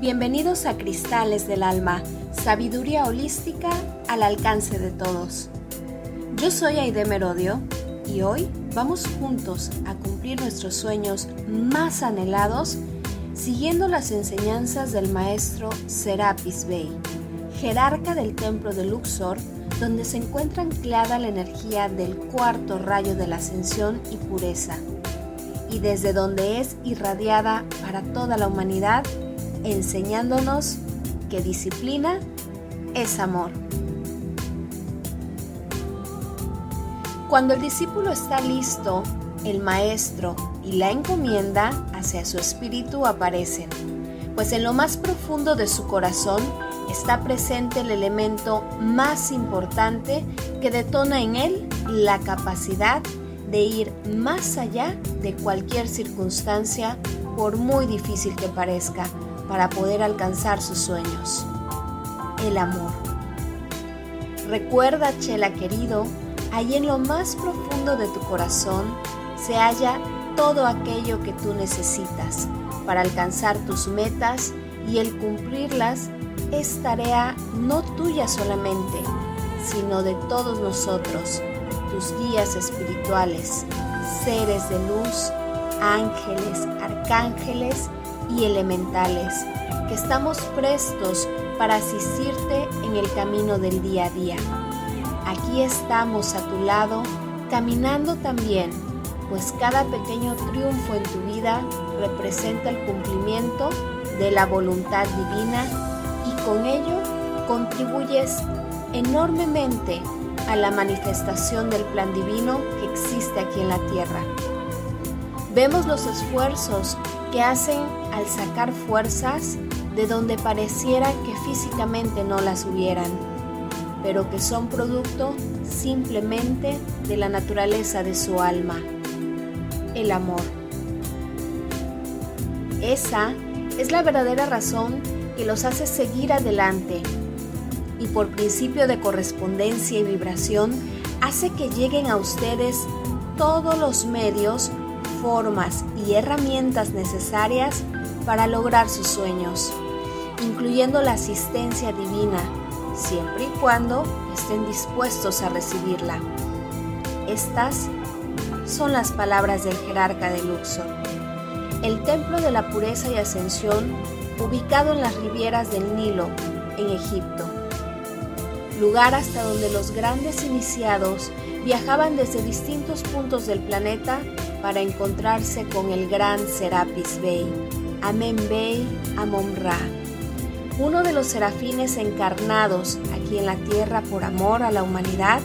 Bienvenidos a Cristales del Alma, sabiduría holística al alcance de todos. Yo soy Aide Merodio y hoy vamos juntos a cumplir nuestros sueños más anhelados siguiendo las enseñanzas del maestro Serapis Bey, jerarca del templo de Luxor, donde se encuentra anclada la energía del cuarto rayo de la ascensión y pureza, y desde donde es irradiada para toda la humanidad enseñándonos que disciplina es amor. Cuando el discípulo está listo, el maestro y la encomienda hacia su espíritu aparecen, pues en lo más profundo de su corazón está presente el elemento más importante que detona en él la capacidad de ir más allá de cualquier circunstancia, por muy difícil que parezca, para poder alcanzar sus sueños. El amor. Recuerda, Chela querido, ahí en lo más profundo de tu corazón se halla todo aquello que tú necesitas para alcanzar tus metas y el cumplirlas es tarea no tuya solamente, sino de todos nosotros, tus guías espirituales, seres de luz, ángeles, arcángeles y elementales, que estamos prestos para asistirte en el camino del día a día. Aquí estamos a tu lado, caminando también, pues cada pequeño triunfo en tu vida representa el cumplimiento de la voluntad divina y con ello contribuyes enormemente a la manifestación del plan divino que existe aquí en la tierra. Vemos los esfuerzos que hacen al sacar fuerzas de donde pareciera que físicamente no las hubieran, pero que son producto simplemente de la naturaleza de su alma, el amor. Esa es la verdadera razón que los hace seguir adelante y por principio de correspondencia y vibración hace que lleguen a ustedes todos los medios formas y herramientas necesarias para lograr sus sueños, incluyendo la asistencia divina, siempre y cuando estén dispuestos a recibirla. Estas son las palabras del jerarca de Luxor. El templo de la pureza y ascensión, ubicado en las rivieras del Nilo, en Egipto. Lugar hasta donde los grandes iniciados viajaban desde distintos puntos del planeta para encontrarse con el gran Serapis Bey, Amen Bey Amon Ra, uno de los serafines encarnados aquí en la tierra por amor a la humanidad,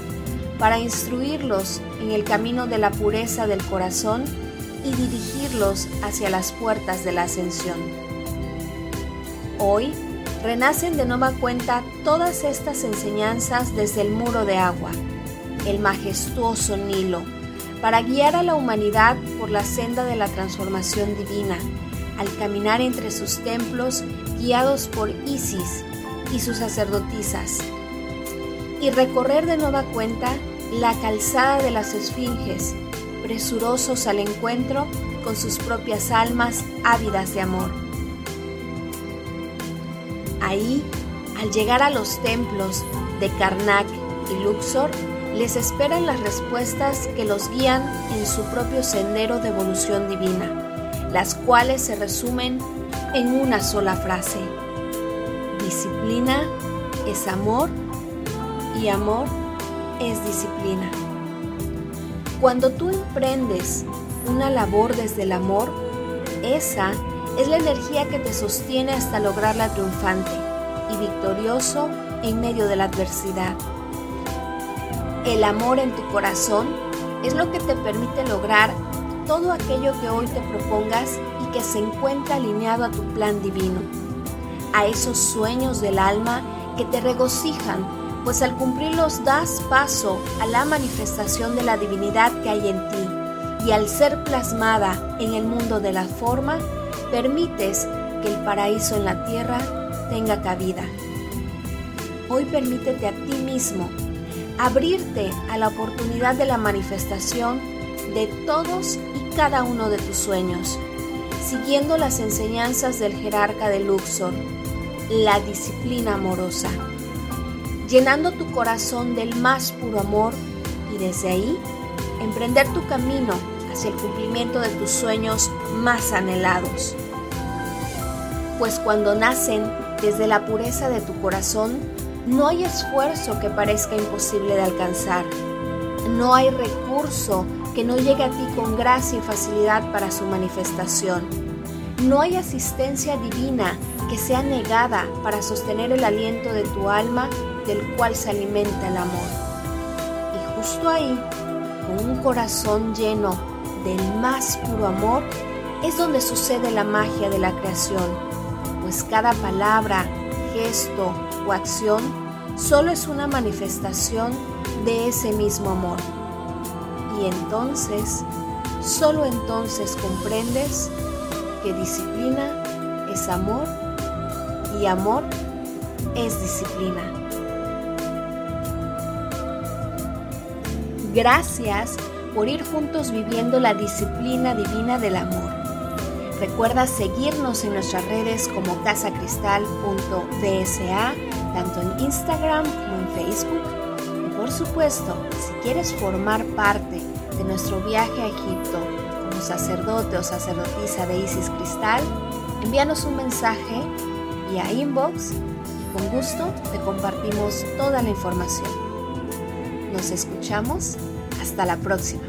para instruirlos en el camino de la pureza del corazón y dirigirlos hacia las puertas de la ascensión. Hoy renacen de nueva cuenta todas estas enseñanzas desde el muro de agua, el majestuoso Nilo, para guiar a la humanidad por la senda de la transformación divina, al caminar entre sus templos guiados por Isis y sus sacerdotisas, y recorrer de nueva cuenta la calzada de las esfinges, presurosos al encuentro con sus propias almas ávidas de amor. Ahí, al llegar a los templos de Karnak y Luxor, les esperan las respuestas que los guían en su propio sendero de evolución divina, las cuales se resumen en una sola frase. Disciplina es amor y amor es disciplina. Cuando tú emprendes una labor desde el amor, esa es la energía que te sostiene hasta lograrla triunfante y victorioso en medio de la adversidad. El amor en tu corazón es lo que te permite lograr todo aquello que hoy te propongas y que se encuentra alineado a tu plan divino, a esos sueños del alma que te regocijan, pues al cumplirlos das paso a la manifestación de la divinidad que hay en ti y al ser plasmada en el mundo de la forma, permites que el paraíso en la tierra tenga cabida. Hoy permítete a ti mismo abrirte a la oportunidad de la manifestación de todos y cada uno de tus sueños, siguiendo las enseñanzas del jerarca de Luxor, la disciplina amorosa, llenando tu corazón del más puro amor y desde ahí emprender tu camino hacia el cumplimiento de tus sueños más anhelados. Pues cuando nacen desde la pureza de tu corazón, no hay esfuerzo que parezca imposible de alcanzar. No hay recurso que no llegue a ti con gracia y facilidad para su manifestación. No hay asistencia divina que sea negada para sostener el aliento de tu alma del cual se alimenta el amor. Y justo ahí, con un corazón lleno del más puro amor, es donde sucede la magia de la creación, pues cada palabra, gesto o acción solo es una manifestación de ese mismo amor. Y entonces, solo entonces comprendes que disciplina es amor y amor es disciplina. Gracias por ir juntos viviendo la disciplina divina del amor. Recuerda seguirnos en nuestras redes como casacristal.bsa, tanto en Instagram como en Facebook. Y por supuesto, si quieres formar parte de nuestro viaje a Egipto como sacerdote o sacerdotisa de Isis Cristal, envíanos un mensaje vía inbox y con gusto te compartimos toda la información. Nos escuchamos hasta la próxima.